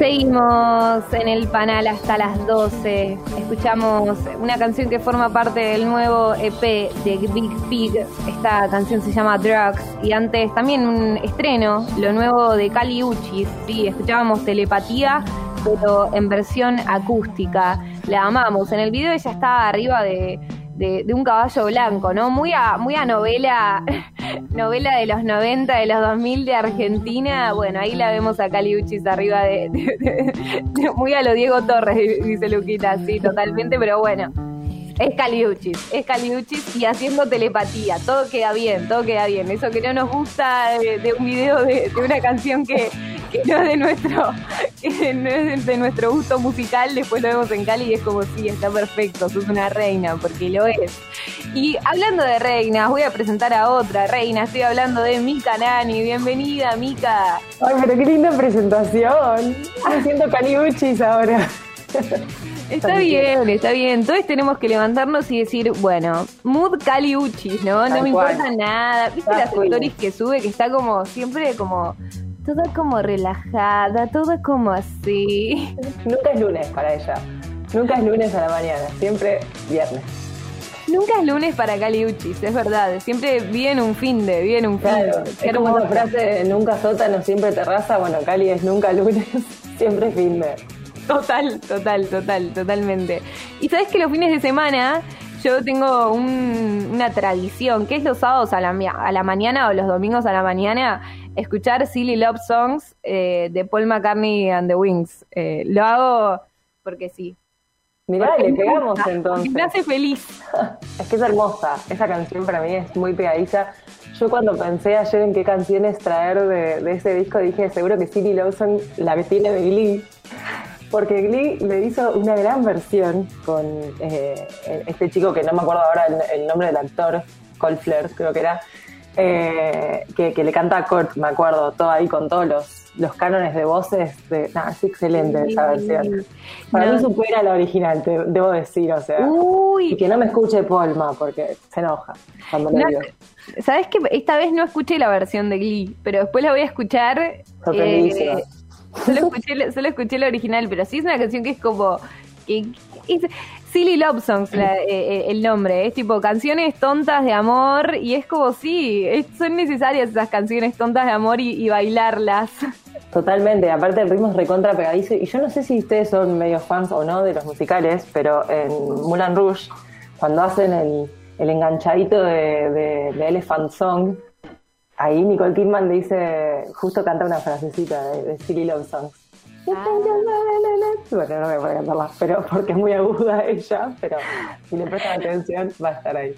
Seguimos en el panel hasta las 12. Escuchamos una canción que forma parte del nuevo EP de Big Pig. Esta canción se llama Drugs. Y antes también un estreno, lo nuevo de Cali Uchis. Sí, escuchábamos Telepatía, pero en versión acústica. La amamos. En el video ella estaba arriba de, de, un caballo blanco, ¿no? Muy a, muy a novela, novela de los 90, de los 2000 de Argentina. Bueno, ahí la vemos a Caliuchis arriba de, muy a lo Diego Torres, dice Luquita, sí, totalmente, pero bueno. Es Caliuchis, es Caliuchis y haciendo telepatía. Todo queda bien, todo queda bien. Eso que no nos gusta de, un video de una canción que, que no es de nuestro, no es de nuestro gusto musical, después lo vemos en Cali y es como, sí, está perfecto, sos una reina, porque lo es. Y hablando de reinas, voy a presentar a otra reina, estoy hablando de Mika Nani, bienvenida Mika. Ay, pero qué linda presentación, me siento caliuchis ahora. Está bien, está bien. Todos tenemos que levantarnos y decir, bueno, mood caliuchis, ¿no? no me importa nada. ¿Viste las stories que sube que está como siempre como todo como relajada, todo como así. Nunca es lunes para ella. Nunca es lunes a la mañana, siempre viernes. Nunca es lunes para Cali Uchis, es verdad. Siempre viene un fin de, viene un fin claro, Es como esa frase, nunca sótano, siempre terraza. Bueno, Cali es nunca lunes, siempre fin de. Total, total, total, totalmente. Y sabes que los fines de semana yo tengo una tradición, que es los sábados a la, a la mañana o los domingos a la mañana, escuchar Silly Love Songs eh, de Paul McCartney and the Wings. Eh, lo hago porque sí. Mirá, le pegamos entonces. Me hace feliz. es que es hermosa. Esa canción para mí es muy pegadiza. Yo cuando pensé ayer en qué canciones traer de, ese disco, dije, seguro que Silly Love Song la que tiene de Glee. Porque Glee le hizo una gran versión con eh, este chico que no me acuerdo ahora el, nombre del actor, Cole Flair, creo que era, eh, que, le canta a Kurt, me acuerdo, todo ahí con todos los, los cánones de voces. De, es excelente esa versión. Para mí supera la original, te, debo decir, o sea. Y que no me escuche Polma, porque se enoja cuando le digo. Sabes que esta vez no escuché la versión de Glee, pero después la voy a escuchar. Eh, solo, escuché, solo escuché la original, pero sí es una canción que es como. Que, Silly Love Songs eh, eh, el nombre, es tipo canciones tontas de amor y es como sí, son necesarias esas canciones tontas de amor y, bailarlas. Totalmente, aparte el ritmo es recontra pegadizo y yo no sé si ustedes son medio fans o no de los musicales, pero en Mulan Rouge, cuando hacen el, enganchadito de, Elephant Song, ahí Nicole Kidman dice, justo canta una frasecita de, de Silly Love Songs. Bueno, no voy a cantarla, pero porque es muy aguda ella, pero si le prestan atención va a estar ahí.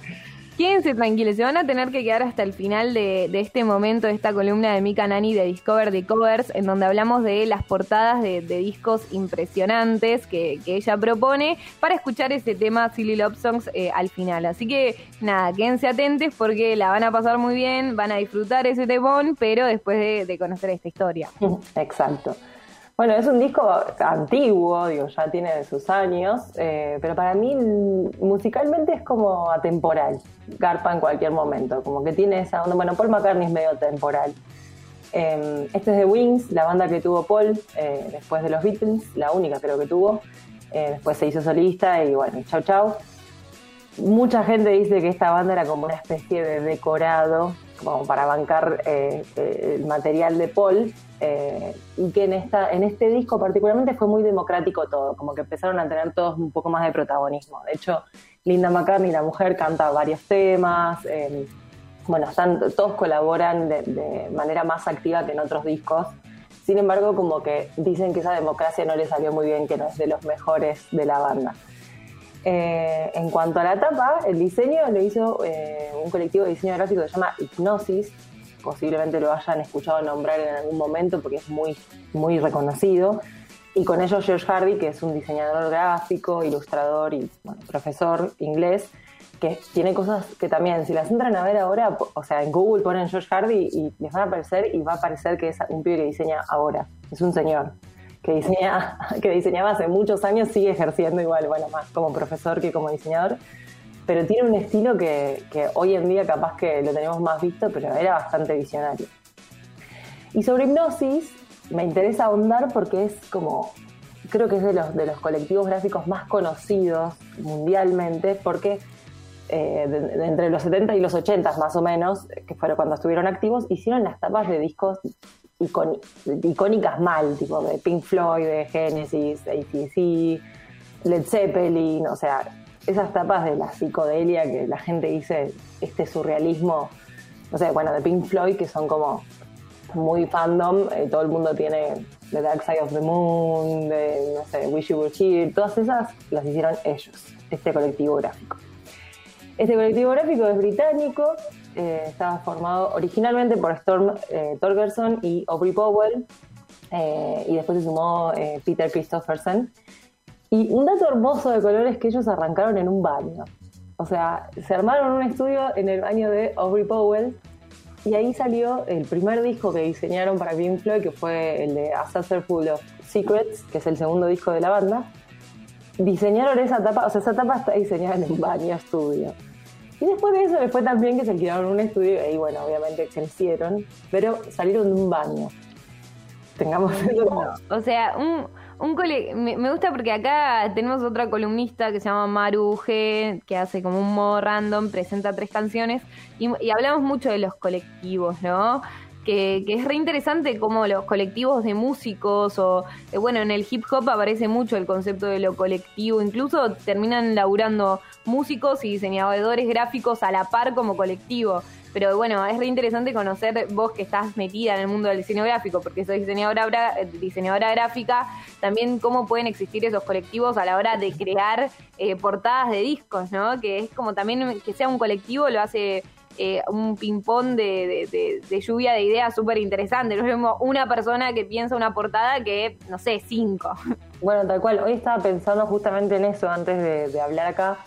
Quédense tranquilos, se van a tener que quedar hasta el final de, este momento, de esta columna de Mika Nani de Discover the Covers, en donde hablamos de las portadas de, discos impresionantes que, ella propone para escuchar ese tema Silly Love Songs eh, al final. Así que nada, quédense atentos porque la van a pasar muy bien, van a disfrutar ese temón, pero después de, de conocer esta historia. Exacto. Bueno, es un disco antiguo, digo, ya tiene sus años, eh, pero para mí musicalmente es como atemporal, garpa en cualquier momento, como que tiene esa onda, bueno, Paul McCartney es medio temporal. Em, este es de Wings, la banda que tuvo Paul eh, después de los Beatles, la única creo que tuvo, eh, después se hizo solista y bueno, chau chau. Mucha gente dice que esta banda era como una especie de decorado, como para bancar el material de Paul, eh, y que en, esta, en este disco particularmente fue muy democrático todo, como que empezaron a tener todos un poco más de protagonismo. De hecho, Linda McCartney, la mujer, canta varios temas, eh, bueno, están, todos colaboran de, manera más activa que en otros discos. Sin embargo, como que dicen que esa democracia no le salió muy bien, que no es de los mejores de la banda. Eh, en cuanto a la tapa, el diseño lo hizo un colectivo de diseño gráfico que se llama Hipnosis, posiblemente lo hayan escuchado nombrar en algún momento porque es muy, muy reconocido. Y con ellos George Hardy, que es un diseñador gráfico, ilustrador y profesor inglés, que tiene cosas que también, si las entran a ver ahora, o sea, en Google ponen George Hardy y les van a aparecer y va a aparecer que es un pibe que diseña ahora. Es un señor que diseña, que diseñaba hace muchos años, sigue ejerciendo igual, bueno, más como profesor que como diseñador pero tiene un estilo que, hoy en día capaz que lo tenemos más visto, pero era bastante visionario. Y sobre hipnosis, me interesa ahondar porque es como, creo que es de los, de los colectivos gráficos más conocidos mundialmente, porque eh, entre los 70 y los 80 más o menos, que fueron cuando estuvieron activos, hicieron las tapas de discos icónicas mal, tipo de Pink Floyd, de Genesis, ACC, Led Zeppelin, o sea, esas tapas de la psicodelia que la gente dice, este surrealismo, no sé, bueno, de Pink Floyd, que son como muy fandom, eh, todo el mundo tiene The Dark Side of the Moon, de, no sé, Wish You Were Here, todas esas las hicieron ellos, este colectivo gráfico. Este colectivo gráfico es británico, eh, estaba formado originalmente por Storm eh, Torgerson y Aubrey Powell, y después se sumó Peter Christopherson. Y un dato hermoso de color es que ellos arrancaron en un baño. O sea, se armaron un estudio en el baño de Aubrey Powell y ahí salió el primer disco que diseñaron para Pink Floyd, que fue el de A Full of Secrets, que es el segundo disco de la banda. Diseñaron esa tapa, o sea, esa tapa está diseñada en un baño estudio. Y después de eso les fue tan bien que se alquilaron un estudio y bueno, obviamente crecieron, pero salieron de un baño. Tengamos eso. O sea, un, un me, gusta porque acá tenemos otra columnista que se llama Maru que hace como un modo random, presenta tres canciones y, hablamos mucho de los colectivos, ¿no? Que, es re interesante como los colectivos de músicos o, eh, bueno, en el hip hop aparece mucho el concepto de lo colectivo, incluso terminan laburando músicos y diseñadores gráficos a la par como colectivo. Pero bueno, es re interesante conocer vos que estás metida en el mundo del diseño gráfico, porque soy diseñadora, diseñadora gráfica, también cómo pueden existir esos colectivos a la hora de crear eh, portadas de discos, ¿no? Que es como también que sea un colectivo lo hace eh, un ping-pong de, lluvia de ideas súper interesante. No vemos una persona que piensa una portada que, no sé, cinco. Bueno, tal cual. Hoy estaba pensando justamente en eso antes de hablar acá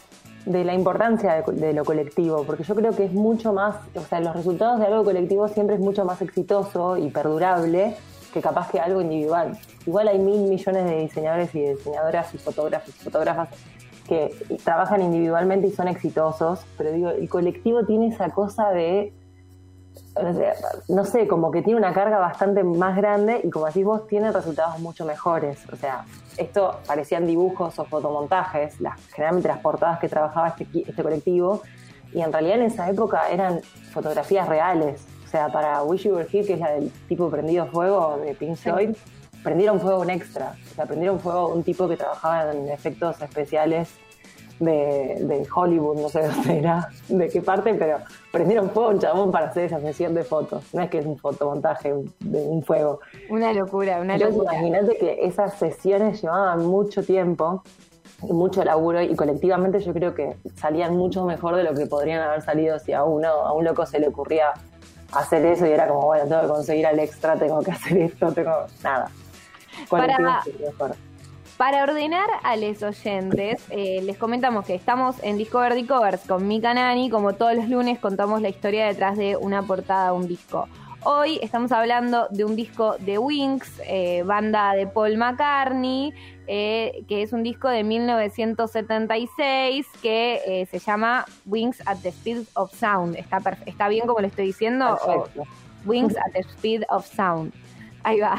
de la importancia de, lo colectivo, porque yo creo que es mucho más, o sea, los resultados de algo colectivo siempre es mucho más exitoso y perdurable que capaz que algo individual. Igual hay mil millones de diseñadores y diseñadoras y fotógrafos y fotógrafas que trabajan individualmente y son exitosos, pero digo, el colectivo tiene esa cosa de no sé, como que tiene una carga bastante más grande y como decís vos, tiene resultados mucho mejores. O sea, esto parecían dibujos o fotomontajes, las, generalmente las portadas que trabajaba este, este colectivo, y en realidad en esa época eran fotografías reales. O sea, para Wish You Were Here, que es la del tipo prendido fuego de Pink Floyd, prendieron fuego un extra. O sea, prendieron fuego un tipo que trabajaba en efectos especiales de, Hollywood, no sé dónde era, de qué parte, pero prendieron fuego un chabón para hacer esa sesión de fotos. No es que es un fotomontaje de un fuego. Una locura, una locura. Imagínate que esas sesiones llevaban mucho tiempo y mucho laburo y colectivamente yo creo que salían mucho mejor de lo que podrían haber salido si a uno, a un loco se le ocurría hacer eso y era como, bueno, tengo que conseguir al extra, tengo que hacer esto, tengo nada. Para, para ordenar a los oyentes, eh, les comentamos que estamos en Discover Covers con Mika Nani. Como todos los lunes, contamos la historia detrás de una portada de un disco. Hoy estamos hablando de un disco de Wings, eh, banda de Paul McCartney, eh, que es un disco de 1976 que se llama Wings at the Speed of Sound. ¿Está, ¿Está bien como lo estoy diciendo? Wings at the Speed of Sound. Ahí va.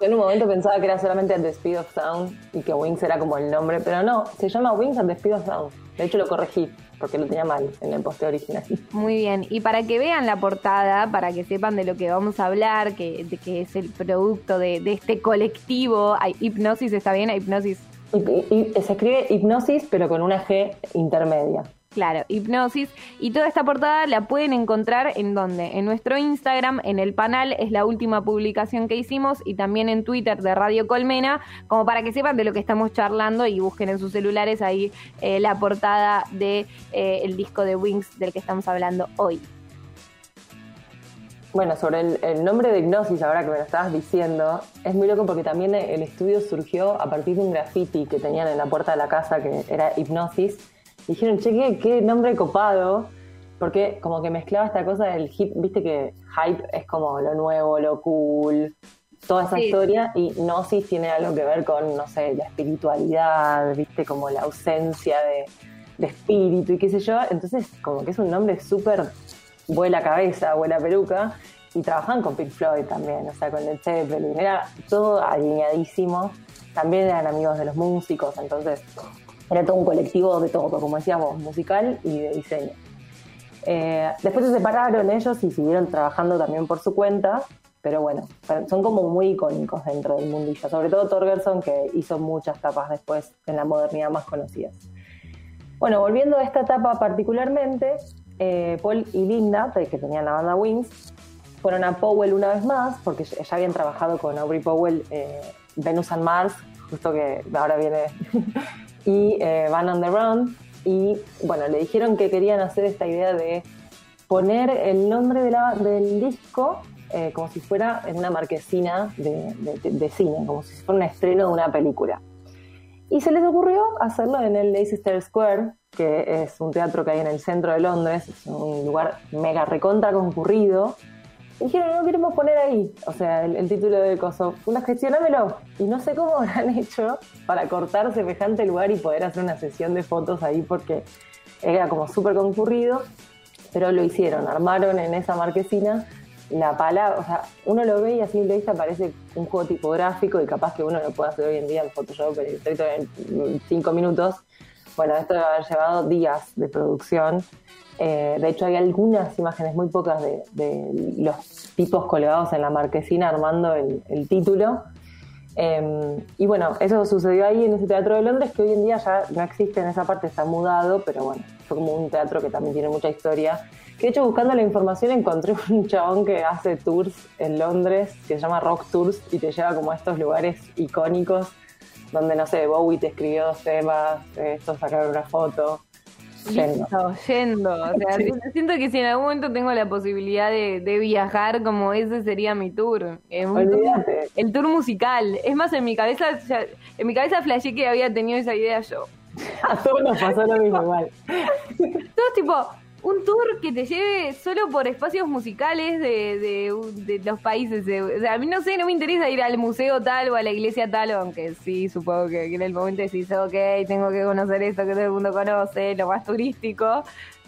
en un momento pensaba que era solamente the Speed of Sound y que Wings era como el nombre, pero no, se llama Wings at the Speed of Sound. De hecho lo corregí porque lo tenía mal en el poste original. Muy bien, y para que vean la portada, para que sepan de lo que vamos a hablar, que, de que es el producto de, este colectivo, hay hipnosis, ¿está bien? Hipnosis. y, se escribe hipnosis pero con una G intermedia. Claro, hipnosis. Y toda esta portada la pueden encontrar en donde? En nuestro Instagram, en el panel, es la última publicación que hicimos, y también en Twitter de Radio Colmena, como para que sepan de lo que estamos charlando y busquen en sus celulares ahí eh, la portada de eh, disco de Wings del que estamos hablando hoy. Bueno, sobre el, el, nombre de Hipnosis, ahora que me lo estabas diciendo, es muy loco porque también el estudio surgió a partir de un graffiti que tenían en la puerta de la casa que era Hipnosis dijeron, che, qué, nombre copado, porque como que mezclaba esta cosa del hip, viste que hype es como lo nuevo, lo cool, toda esa historia, y Gnosis tiene algo que ver con, no sé, la espiritualidad, viste, como la ausencia de, espíritu y qué sé yo, entonces como que es un nombre súper vuela cabeza, vuela peluca, y trabajaban con Pink Floyd también, o sea, con el Zeppelin, era todo alineadísimo. También eran amigos de los músicos, entonces era todo un colectivo de todo, como decíamos, musical y de diseño. Eh, después se separaron ellos y siguieron trabajando también por su cuenta, pero bueno, son como muy icónicos dentro del mundillo, sobre todo Torgerson que hizo muchas tapas después en la modernidad más conocidas. Bueno, volviendo a esta etapa particularmente, eh, Paul y Linda, que tenían la banda Wings, fueron a Powell una vez más, porque ya habían trabajado con Aubrey Powell, eh, Venus and Mars, justo que ahora viene, y eh, Van on the Run, y bueno, le dijeron que querían hacer esta idea de poner el nombre del disco eh, como si fuera en una marquesina de, cine, como si fuera un estreno de una película. Y se les ocurrió hacerlo en el Leicester Square, que es un teatro que hay en el centro de Londres, es un lugar mega recontra concurrido. Dijeron, no queremos poner ahí, o sea, el, título del coso. Una gestionámelo. Y no sé cómo han hecho para cortar semejante lugar y poder hacer una sesión de fotos ahí porque era como súper concurrido. Pero lo hicieron, armaron en esa marquesina la palabra, o sea, uno lo ve y así simple vista parece un juego tipográfico y capaz que uno lo puede hacer hoy en día en Photoshop en cinco minutos. Bueno, esto debe haber llevado días de producción. Eh, de hecho, hay algunas imágenes muy pocas de, los tipos colgados en la marquesina armando el, título. Em, y bueno, eso sucedió ahí en ese teatro de Londres que hoy en día ya no existe en esa parte, está mudado, pero bueno, fue como un teatro que también tiene mucha historia que de hecho buscando la información encontré un chabón que hace tours en Londres, que se llama Rock Tours, y te lleva como a estos lugares icónicos, donde no sé, Bowie te escribió dos temas, esto sacaron una foto. Yendo. yendo. O sea, siento que si en algún momento tengo la posibilidad de, viajar, como ese sería mi tour. el tour musical. Es más, en mi cabeza, en mi cabeza flashé que había tenido esa idea yo. A todos nos pasó lo mismo igual. Todos tipo, un tour que te lleve solo por espacios musicales de, de, los países. o sea, a mí no sé, no me interesa ir al museo tal o a la iglesia tal, aunque sí, supongo que, en el momento decís, ok, tengo que conocer esto que todo el mundo conoce, lo más turístico.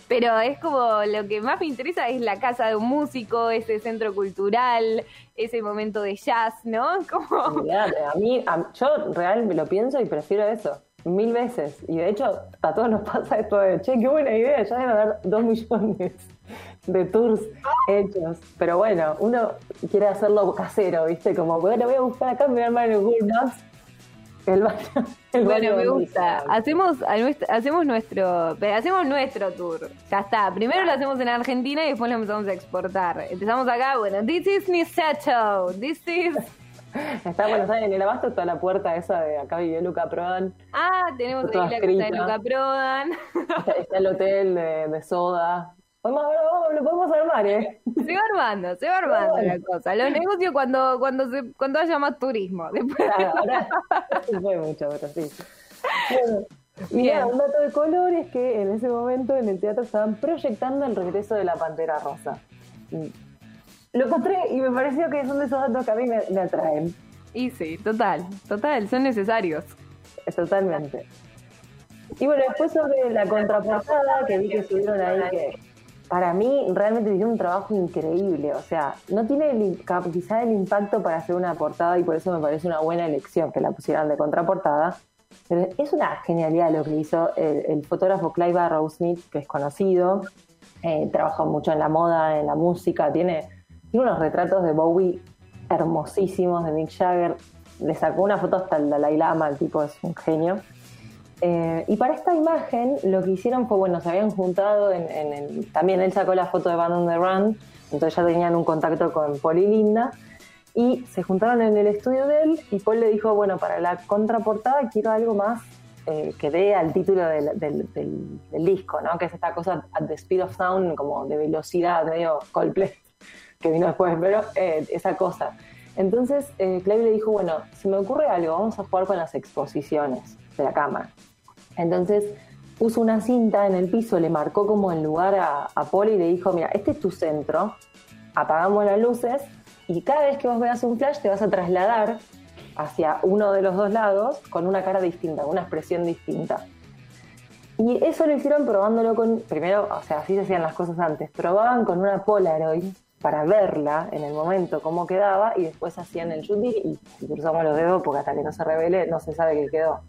Pero es como lo que más me interesa es la casa de un músico, ese centro cultural, ese momento de jazz, ¿no? Como... a mí, yo real me lo pienso y prefiero eso mil veces. Y de hecho, a todos nos pasa esto de, che, qué buena idea, ya deben haber dos millones de tours hechos. Pero bueno, uno quiere hacerlo casero, ¿viste? Como, bueno, voy a buscar acá, me voy a armar en Google Maps. El baño, el bueno, me gusta. Hacemos, hacemos nuestro hacemos nuestro tour. Ya está. Primero lo hacemos en Argentina y después lo empezamos a exportar. Empezamos acá, bueno, this is Niceto. This is Está bueno, ¿saben? En el abasto está la puerta esa de acá vivió Luca Prodan. Ah, tenemos ahí la casa de Luca Prodan. Está, el hotel de, soda. lo podemos armar, ¿eh? Se va armando, se va armando la cosa. Los negocios cuando, cuando, se, cuando haya más turismo. Después... ahora se fue mucho, pero sí. mira, un dato de color es que en ese momento en el teatro estaban proyectando el regreso de la Pantera Rosa. Lo encontré y me pareció que son de esos datos que a mí me, atraen. Y sí, total, total, son necesarios. Totalmente. Y bueno, después sobre la contraportada que vi que subieron ahí, que para mí realmente tiene un trabajo increíble. O sea, no tiene el, quizá el impacto para hacer una portada y por eso me parece una buena elección que la pusieran de contraportada. Pero es una genialidad lo que hizo el, fotógrafo Clive Arrowsmith, que es conocido. Eh, trabajó mucho en la moda, en la música, tiene tiene unos retratos de Bowie hermosísimos de Mick Jagger. Le sacó una foto hasta el Dalai Lama, el tipo es un genio. Eh, y para esta imagen lo que hicieron fue, bueno, se habían juntado en, el, también él sacó la foto de Band on the Run, entonces ya tenían un contacto con Paul y Linda, y se juntaron en el estudio de él y Paul le dijo, bueno, para la contraportada quiero algo más eh, que dé al título del, disco, ¿no? Que es esta cosa at the speed of sound, como de velocidad, medio Coldplay que vino después, pero eh, esa cosa. Entonces, eh, le dijo, bueno, si me ocurre algo, vamos a jugar con las exposiciones de la cámara. Entonces, puso una cinta en el piso, le marcó como el lugar a, a Poli y le dijo, mira, este es tu centro, apagamos las luces y cada vez que vos veas un flash te vas a trasladar hacia uno de los dos lados con una cara distinta, una expresión distinta. Y eso lo hicieron probándolo con, primero, o sea, así se hacían las cosas antes, probaban con una Polaroid para verla en el momento cómo quedaba y después hacían el shooting y cruzamos los dedos porque hasta que no se revele no se sabe qué quedó.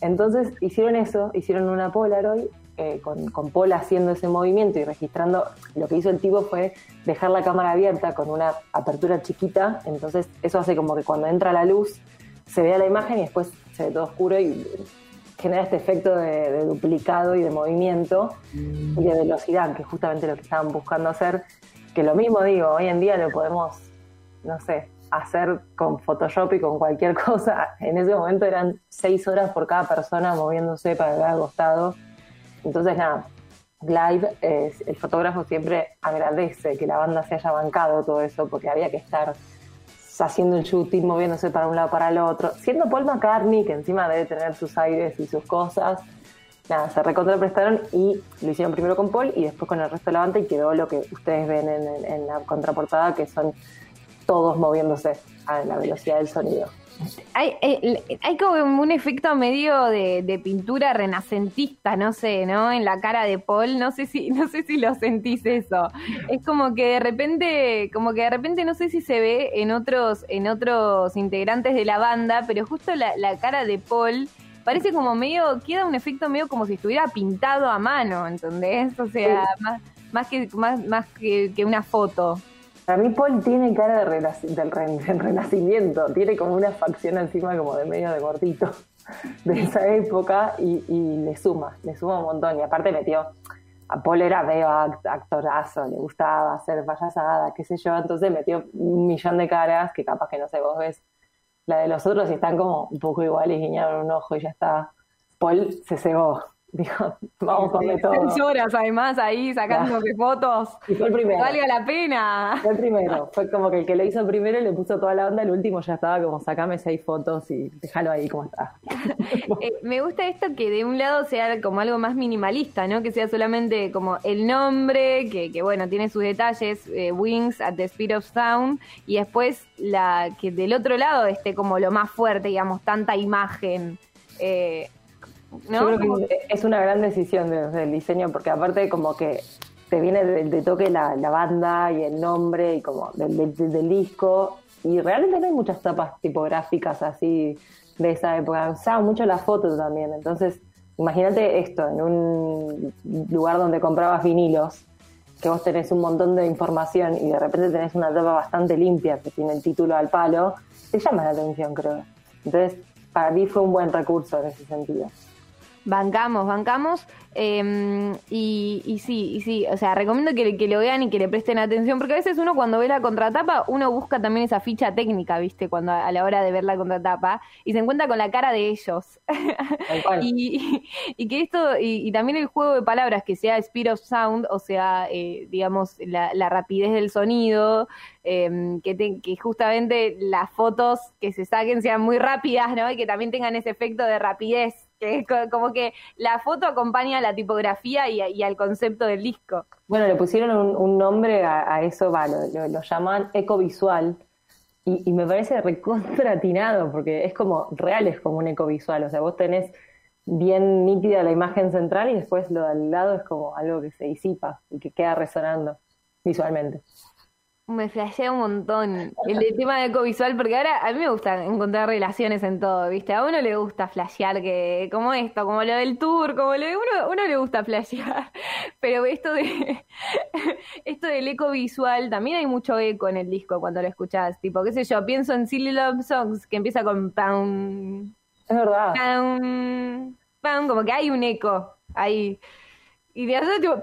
Entonces hicieron eso, hicieron una Polaroid eh, con, con Paul haciendo ese movimiento y registrando, lo que hizo el tipo fue dejar la cámara abierta con una apertura chiquita, entonces eso hace como que cuando entra la luz se vea la imagen y después se ve todo oscuro y genera este efecto de, duplicado y de movimiento y de velocidad, que es justamente lo que estaban buscando hacer, que lo mismo digo, hoy en día lo podemos, no sé, hacer con Photoshop y con cualquier cosa. En ese momento eran seis horas por cada persona moviéndose para cada costado. Entonces, nada, live, el fotógrafo siempre agradece que la banda se haya bancado todo eso, porque había que estar haciendo el shooting, moviéndose para un lado para el otro. Siendo Paul McCartney, que encima debe tener sus aires y sus cosas, nada, se recontraprestaron y lo hicieron primero con Paul y después con el resto de la banda y quedó lo que ustedes ven en la contraportada, que son todos moviéndose a la velocidad del sonido. Hay, eh, hay, como un efecto medio de, pintura renacentista, no sé, ¿no? En la cara de Paul, no sé si, no sé si lo sentís eso. Es como que de repente, como que de repente no sé si se ve en otros, en otros integrantes de la banda, pero justo la, cara de Paul parece como medio, queda un efecto medio como si estuviera pintado a mano, ¿entendés? O sea, más, más que, más, más que una foto. Para mí Paul tiene cara de del, renacimiento, tiene como una facción encima como de medio de gordito de esa época y, le suma, le suma un montón. Y aparte metió, a Paul era medio actorazo, le gustaba hacer payasada, qué sé yo, entonces metió un millón de caras que capaz que no sé, vos ves la de los otros están como un poco iguales, guiñaron un ojo y ya está. Paul se cebó. Dijo, vamos con de todo. Seis horas además ahí sacándose fotos. Y fue el primero. Valga la pena. Fue el primero. Fue como que el que lo hizo primero le puso toda la onda, el último ya estaba como sacame seis fotos y déjalo ahí como está. Eh, me gusta esto que de un lado sea como algo más minimalista, ¿no? Que sea solamente como el nombre, que, que bueno, tiene sus detalles, eh, Wings at the Speed of Sound, y después la que del otro lado esté como lo más fuerte, digamos, tanta imagen. Eh, yo creo que es una gran decisión desde el diseño, porque aparte como que te viene de, toque la, banda y el nombre y como del, disco, y realmente no hay muchas tapas tipográficas así de esa época. Usaba mucho la foto también, entonces imagínate esto, en un lugar donde comprabas vinilos, que vos tenés un montón de información y de repente tenés una tapa bastante limpia que tiene el título al palo, te llama la atención, creo. Entonces, para mí fue un buen recurso en ese sentido. Bancamos, bancamos. Em, y, y, sí, y sí, o sea, recomiendo que, que, lo vean y que le presten atención, porque a veces uno cuando ve la contratapa, uno busca también esa ficha técnica, ¿viste? Cuando a, la hora de ver la contratapa, y se encuentra con la cara de ellos. y, y, que esto, y, también el juego de palabras, que sea speed of sound, o sea, eh, digamos, la, la, rapidez del sonido, eh, que, que justamente las fotos que se saquen sean muy rápidas, ¿no? Y que también tengan ese efecto de rapidez que es como que la foto acompaña a la tipografía y, al concepto del disco. Bueno, le pusieron un, nombre a, eso, va, lo, llaman ecovisual. Y, y me parece recontratinado, porque es como, real es como un ecovisual. O sea, vos tenés bien nítida la imagen central y después lo de al lado es como algo que se disipa y que queda resonando visualmente. Me flashea un montón el tema de ecovisual, porque ahora a mí me gusta encontrar relaciones en todo, ¿viste? A uno le gusta flashear, que, como esto, como lo del tour, como lo de uno, uno le gusta flashear, pero esto de esto del ecovisual, también hay mucho eco en el disco cuando lo escuchás, tipo, qué sé yo, pienso en Silly Love Songs, que empieza con pound, es verdad, pound, pound, como que hay un eco ahí, y de hacer tipo,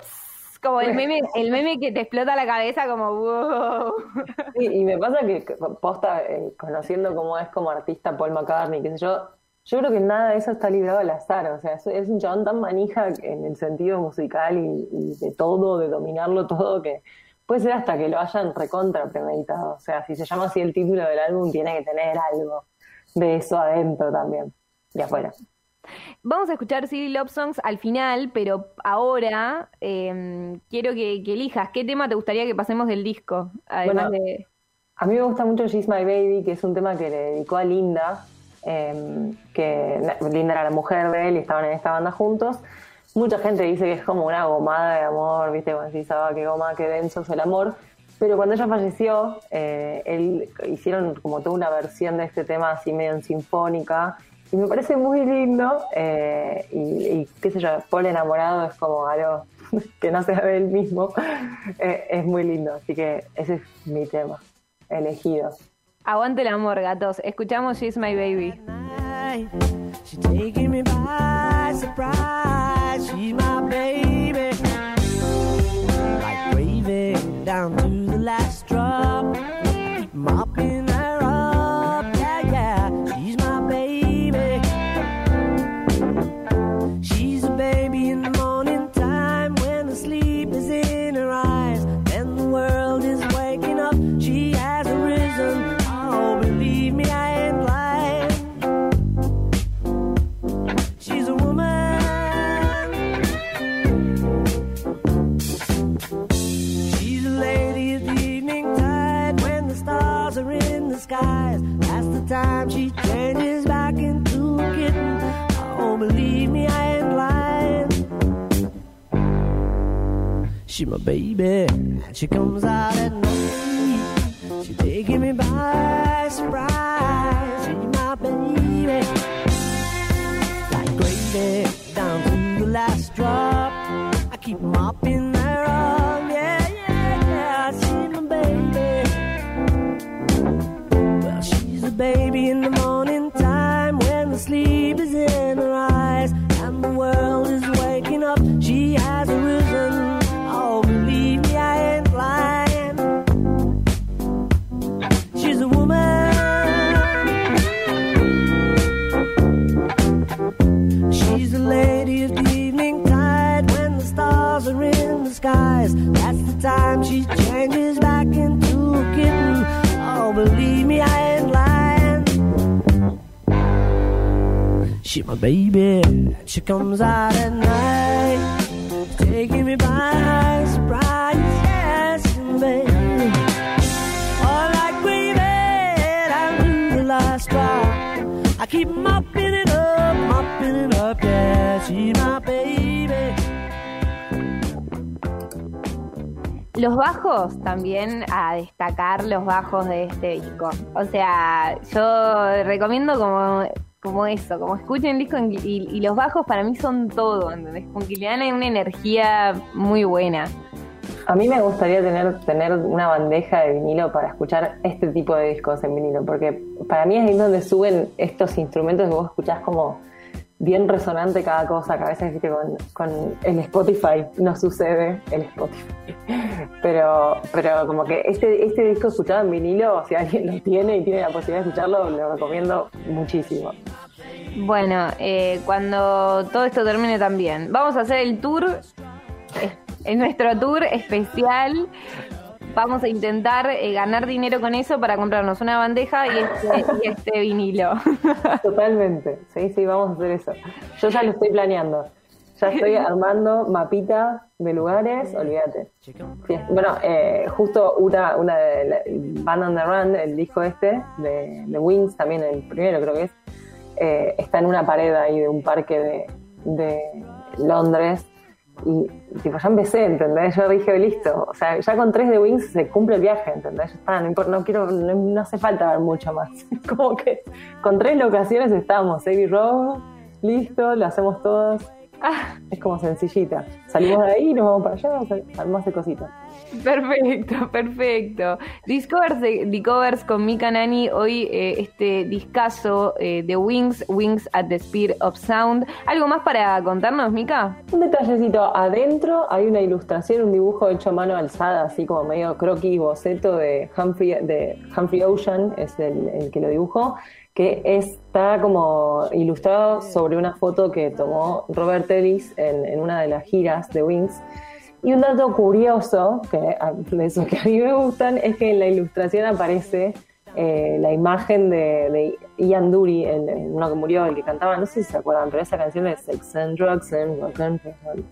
como el meme, el meme que te explota la cabeza como wow. y me pasa que posta, eh, conociendo cómo es como artista Paul McCartney, qué sé yo, yo creo que nada de eso está librado al azar, o sea, es, un chabón tan manija en el sentido musical y, de todo, de dominarlo todo, que puede ser hasta que lo hayan recontra premeditado, o sea, si se llama así el título del álbum, tiene que tener algo de eso adentro también, de afuera. Vamos a escuchar Silly Love Songs al final, pero ahora em, quiero que, elijas qué tema te gustaría que pasemos del disco. Además de... A mí me gusta mucho She's My Baby, que es un tema que le dedicó a Linda, em, que Linda era la mujer de él y estaban en esta banda juntos. Mucha gente dice que es como una gomada de amor, ¿viste? Cuando se ah, qué goma, qué denso es el amor. pero cuando ella falleció, eh, él, hicieron como toda una versión de este tema así medio en sinfónica y me parece muy lindo eh, y, qué sé yo, Paul enamorado es como algo que no se ve él mismo, eh, es muy lindo, así que ese es mi tema elegido. Aguante el amor, gatos. Escuchamos She's My Baby. down to the last drop. Mopping baby, she comes out at my baby, she comes out at night, taking me by surprise. Yes, baby. All to the last drop. I keep mopping it up, mopping it up. Yeah, she my baby. Los bajos también a destacar los bajos de este disco. O sea, yo recomiendo como como eso, como escuchen el disco y, los bajos para mí son todo, ¿entendés? Como que le dan una energía muy buena. A mí me gustaría tener, tener una bandeja de vinilo para escuchar este tipo de discos en vinilo, porque para mí es ahí donde suben estos instrumentos que vos escuchás como bien resonante cada cosa, que a veces con, con el Spotify no sucede el Spotify. Pero, pero como que este, este disco escuchado en vinilo, si alguien lo tiene y tiene la posibilidad de escucharlo, lo recomiendo muchísimo. Bueno, eh, cuando todo esto termine también, vamos a hacer el tour, en nuestro tour especial. Vamos a intentar eh, ganar dinero con eso para comprarnos una bandeja y este, y este vinilo. Totalmente, sí, sí, vamos a hacer eso. Yo ya lo estoy planeando. Ya estoy armando mapita de lugares, olvídate. Bueno, eh, justo una, una de Band on the Run, el disco este de, de Wings, también el primero creo que es, eh, está en una pared ahí de un parque de, Londres. Y tipo, ya empecé, ¿entendés? Yo dije, listo, o sea, ya con tres de Wings se cumple el viaje, ¿entendés? Ya no, importa, no quiero, no, hace falta ver mucho más. Como que con tres locaciones estamos, Abbey Road, listo, lo hacemos todos. Ah, es como sencillita. Salimos de ahí y nos vamos para allá, más de cositas. Perfecto, perfecto. Discovers, Discovers con Mika Nani, hoy eh, este discazo eh, de Wings, Wings at the Speed of Sound. ¿Algo más para contarnos, Mika? Un detallecito, adentro hay una ilustración, un dibujo hecho a mano alzada, así como medio croquis, boceto de Humphrey, de Humphrey Ocean, es el, que lo dibujó que está como ilustrado sobre una foto que tomó Robert Ellis en, en una de las giras de Wings y un dato curioso, que de esos que a mí me gustan, es que en la ilustración aparece eh, la imagen de, Ian Dury, el, uno que murió, el que cantaba, no sé si se acuerdan, pero esa canción de Sex and Drugs and Rock and Roll.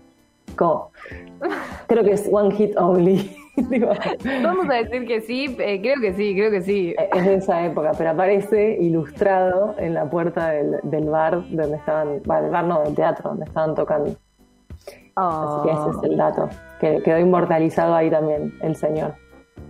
Creo que es One Hit Only. Vamos a decir que sí, eh, creo que sí, creo que sí. Eh, es de esa época, pero aparece ilustrado en la puerta del, del bar donde estaban, bueno, el bar no, del teatro, donde estaban tocando. Así que ese es el dato, que quedó inmortalizado ahí también, el señor.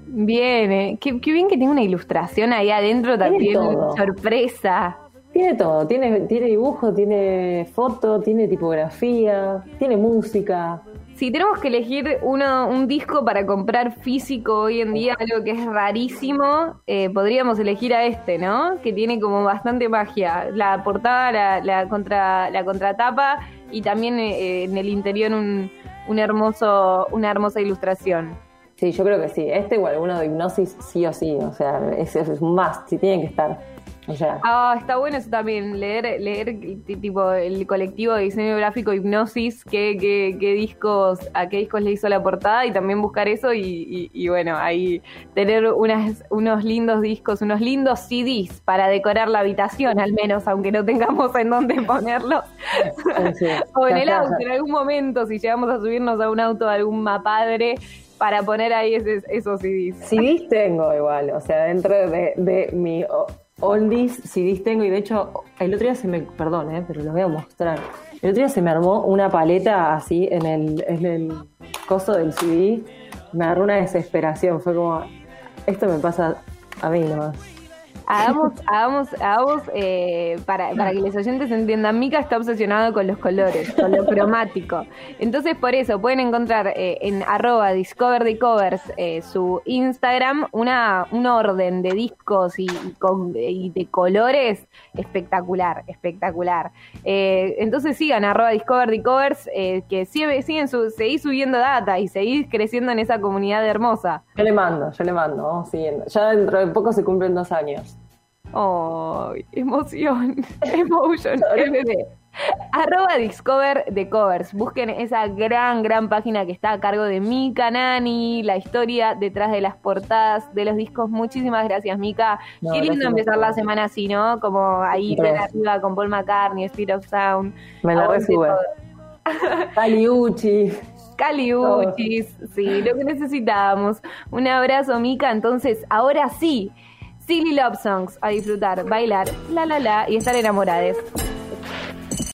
Bien, qué, bien que tiene una ilustración ahí adentro también. Sorpresa. Tiene todo, tiene, tiene dibujo, tiene foto, tiene tipografía, tiene música. Si tenemos que elegir uno, un disco para comprar físico hoy en día, algo que es rarísimo, eh, podríamos elegir a este, ¿no? Que tiene como bastante magia. La portada, la, la, contra, la contratapa y también eh, en el interior un, un hermoso, una hermosa ilustración. Sí, yo creo que sí. Este o alguno de hipnosis sí o sí. O sea, es, es un must, sí tienen que estar. O sea. Ah, está bueno eso también, leer, leer tipo el colectivo de diseño gráfico Hipnosis, qué, qué, qué discos, a qué discos le hizo la portada y también buscar eso y, y, bueno, ahí tener unas, unos lindos discos, unos lindos CDs para decorar la habitación al menos, aunque no tengamos en dónde ponerlos. o en el auto, en algún momento, si llegamos a subirnos a un auto de algún mapadre, para poner ahí esos CDs. CDs tengo igual, o sea, dentro de, de mi oldies CDs tengo y de hecho el otro día se me, perdón, eh, pero lo voy a mostrar. El otro día se me armó una paleta así en el, en el coso del CD, me agarró una desesperación, fue como, esto me pasa a mí nomás. Hagamos, hagamos, hagamos eh, para, que los oyentes entiendan, Mika está obsesionado con los colores, con lo cromático. Entonces, por eso pueden encontrar eh, en arroba Discover the Covers eh, su Instagram una, un orden de discos y, con, y de colores espectacular, espectacular. entonces sigan arroba Discover the Covers, que sigue, siguen su, seguís subiendo data y seguís creciendo en esa comunidad hermosa. Yo le mando, yo le mando, vamos siguiendo. Ya dentro de poco se cumplen dos años. Oh, emoción, emotion, MD. Arroba Discover de Covers. Busquen esa gran, gran página que está a cargo de Mika Nani, la historia detrás de las portadas de los discos. Muchísimas gracias, Mika. Qué lindo empezar la semana así, ¿no? Como ahí arriba con Paul McCartney, Speed of Sound. Me la resube. Caliuchi. Caliuchis, sí, lo que necesitábamos. Un abrazo, Mika. Entonces, ahora sí, Silly Love Songs, a disfrutar, bailar, la la la y estar enamorados.